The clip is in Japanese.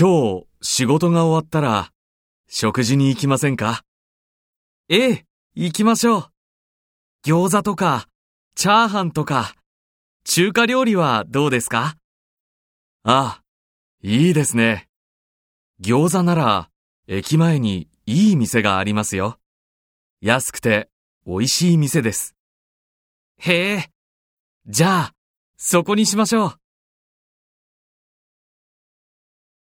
今日仕事が終わったら食事に行きませんか？ええ、行きましょう。餃子とか、チャーハンとか、中華料理はどうですか？ああ、いいですね。餃子なら駅前にいい店がありますよ。安くて美味しい店です。へえ。じゃあ、そこにしましょう。